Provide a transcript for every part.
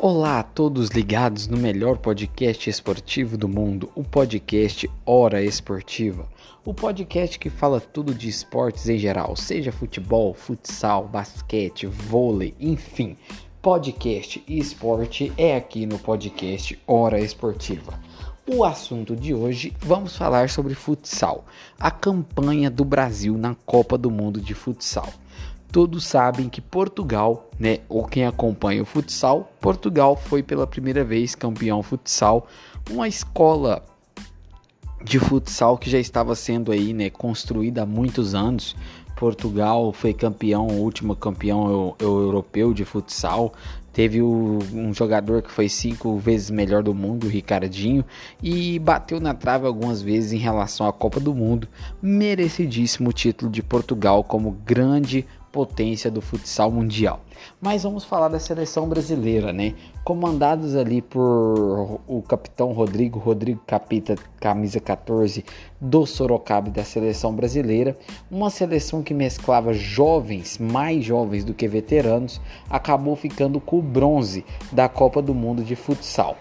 Olá a todos ligados no melhor podcast esportivo do mundo, o podcast Hora Esportiva. O podcast que fala tudo de esportes em geral, seja futebol, futsal, basquete, vôlei, enfim. Podcast e esporte é aqui no podcast Hora Esportiva. O assunto de hoje vamos falar sobre futsal, a campanha do Brasil na Copa do Mundo de Futsal todos sabem que Portugal, né, ou quem acompanha o futsal, Portugal foi pela primeira vez campeão futsal, uma escola de futsal que já estava sendo aí, né, construída há muitos anos. Portugal foi campeão, o último campeão europeu de futsal. Teve um jogador que foi cinco vezes melhor do mundo, o Ricardinho, e bateu na trave algumas vezes em relação à Copa do Mundo. Merecidíssimo título de Portugal como grande potência do futsal mundial. Mas vamos falar da seleção brasileira, né? Comandados ali por o capitão Rodrigo, Rodrigo Capita, camisa 14 do Sorocaba da seleção brasileira, uma seleção que mesclava jovens, mais jovens do que veteranos, acabou ficando com o bronze da Copa do Mundo de futsal.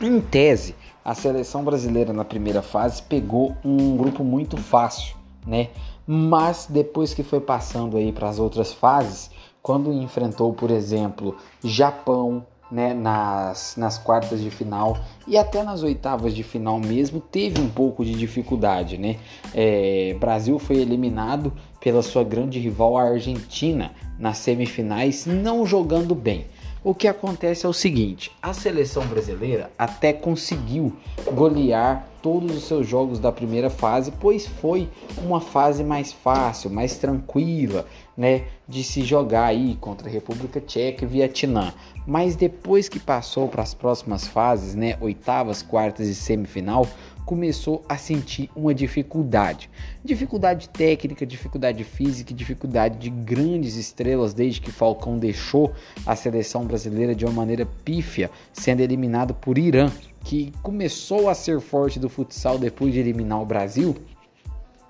Em tese, a seleção brasileira na primeira fase pegou um grupo muito fácil, né? Mas depois que foi passando aí para as outras fases, quando enfrentou, por exemplo, Japão, né, nas, nas quartas de final e até nas oitavas de final mesmo teve um pouco de dificuldade, né? É, Brasil foi eliminado pela sua grande rival a Argentina nas semifinais, não jogando bem. O que acontece é o seguinte: a seleção brasileira até conseguiu golear todos os seus jogos da primeira fase, pois foi uma fase mais fácil, mais tranquila, né, de se jogar aí contra a República Tcheca e Vietnã. Mas depois que passou para as próximas fases, né, oitavas, quartas e semifinal, começou a sentir uma dificuldade. Dificuldade técnica, dificuldade física, dificuldade de grandes estrelas desde que Falcão deixou a seleção brasileira de uma maneira pífia, sendo eliminado por Irã, que começou a ser forte do futsal depois de eliminar o Brasil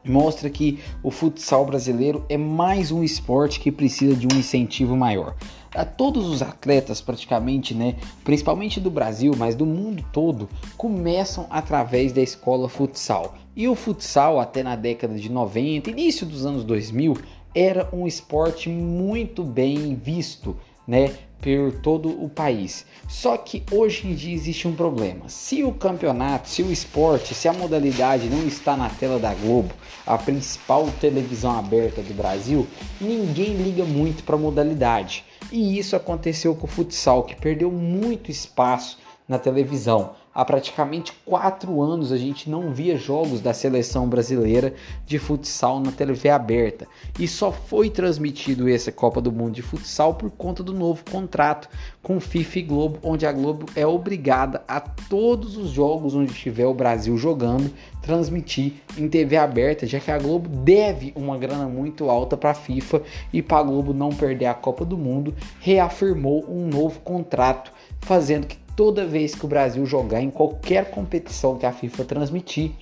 mostra que o futsal brasileiro é mais um esporte que precisa de um incentivo maior. A todos os atletas, praticamente, né, principalmente do Brasil, mas do mundo todo, começam através da escola futsal. E o futsal, até na década de 90, início dos anos 2000, era um esporte muito bem visto né, por todo o país. Só que hoje em dia existe um problema. Se o campeonato, se o esporte, se a modalidade não está na tela da Globo, a principal televisão aberta do Brasil, ninguém liga muito para a modalidade. E isso aconteceu com o futsal, que perdeu muito espaço na televisão. Há praticamente quatro anos a gente não via jogos da seleção brasileira de futsal na TV aberta. E só foi transmitido essa Copa do Mundo de futsal por conta do novo contrato com FIFA e Globo, onde a Globo é obrigada a todos os jogos onde tiver o Brasil jogando transmitir em TV aberta, já que a Globo deve uma grana muito alta para a FIFA e para a Globo não perder a Copa do Mundo, reafirmou um novo contrato, fazendo que toda vez que o Brasil jogar em qualquer competição que a FIFA transmitir,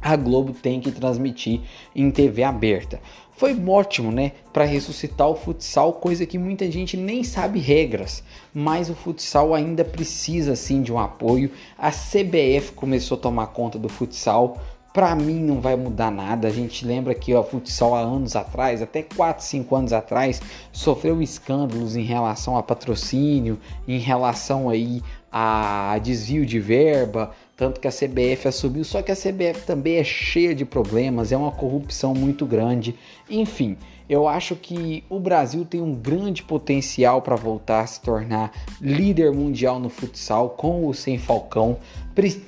a Globo tem que transmitir em TV aberta. Foi ótimo, né, para ressuscitar o futsal, coisa que muita gente nem sabe regras, mas o futsal ainda precisa sim de um apoio. A CBF começou a tomar conta do futsal, para mim não vai mudar nada. A gente lembra que o futsal há anos atrás, até 4, 5 anos atrás, sofreu escândalos em relação a patrocínio, em relação aí a desvio de verba, tanto que a CBF assumiu, só que a CBF também é cheia de problemas, é uma corrupção muito grande. Enfim, eu acho que o Brasil tem um grande potencial para voltar a se tornar líder mundial no futsal com o sem Falcão.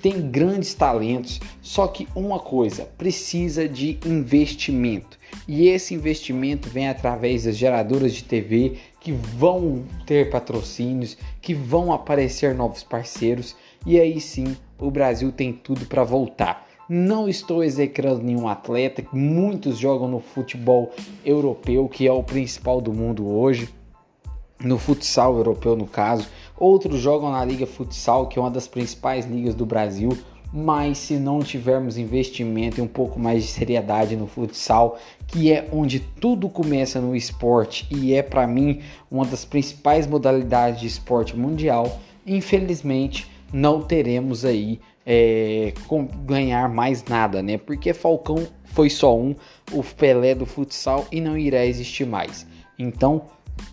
Tem grandes talentos, só que uma coisa, precisa de investimento. E esse investimento vem através das geradoras de TV que vão ter patrocínios, que vão aparecer novos parceiros e aí sim o Brasil tem tudo para voltar. Não estou execrando nenhum atleta, muitos jogam no futebol europeu, que é o principal do mundo hoje, no futsal europeu no caso. Outros jogam na Liga Futsal, que é uma das principais ligas do Brasil. mas se não tivermos investimento e um pouco mais de seriedade no futsal, que é onde tudo começa no esporte e é para mim uma das principais modalidades de esporte mundial, infelizmente não teremos aí é, ganhar mais nada, né? Porque Falcão foi só um, o Pelé do futsal e não irá existir mais. Então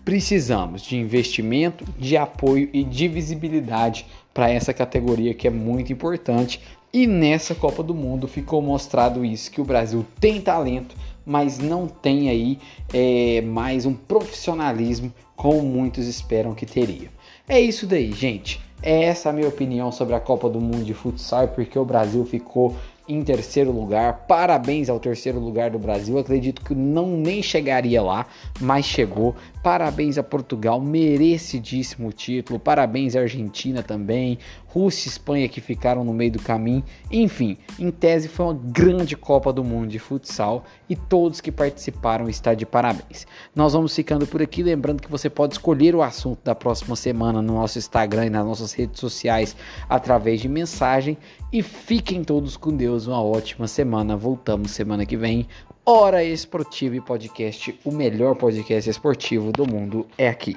precisamos de investimento, de apoio e de visibilidade para essa categoria que é muito importante. E nessa Copa do Mundo ficou mostrado isso que o Brasil tem talento, mas não tem aí é, mais um profissionalismo como muitos esperam que teria. É isso daí, gente. É essa a minha opinião sobre a Copa do Mundo de futsal, porque o Brasil ficou em terceiro lugar. Parabéns ao terceiro lugar do Brasil. Acredito que não nem chegaria lá, mas chegou. Parabéns a Portugal, merecidíssimo título. Parabéns à Argentina também. Rússia e Espanha que ficaram no meio do caminho. Enfim, em tese foi uma grande Copa do Mundo de futsal e todos que participaram estão de parabéns. Nós vamos ficando por aqui, lembrando que você pode escolher o assunto da próxima semana no nosso Instagram e nas nossas redes sociais através de mensagem e fiquem todos com Deus. Uma ótima semana. Voltamos semana que vem. Hora Esportiva e Podcast, o melhor podcast esportivo do mundo é aqui.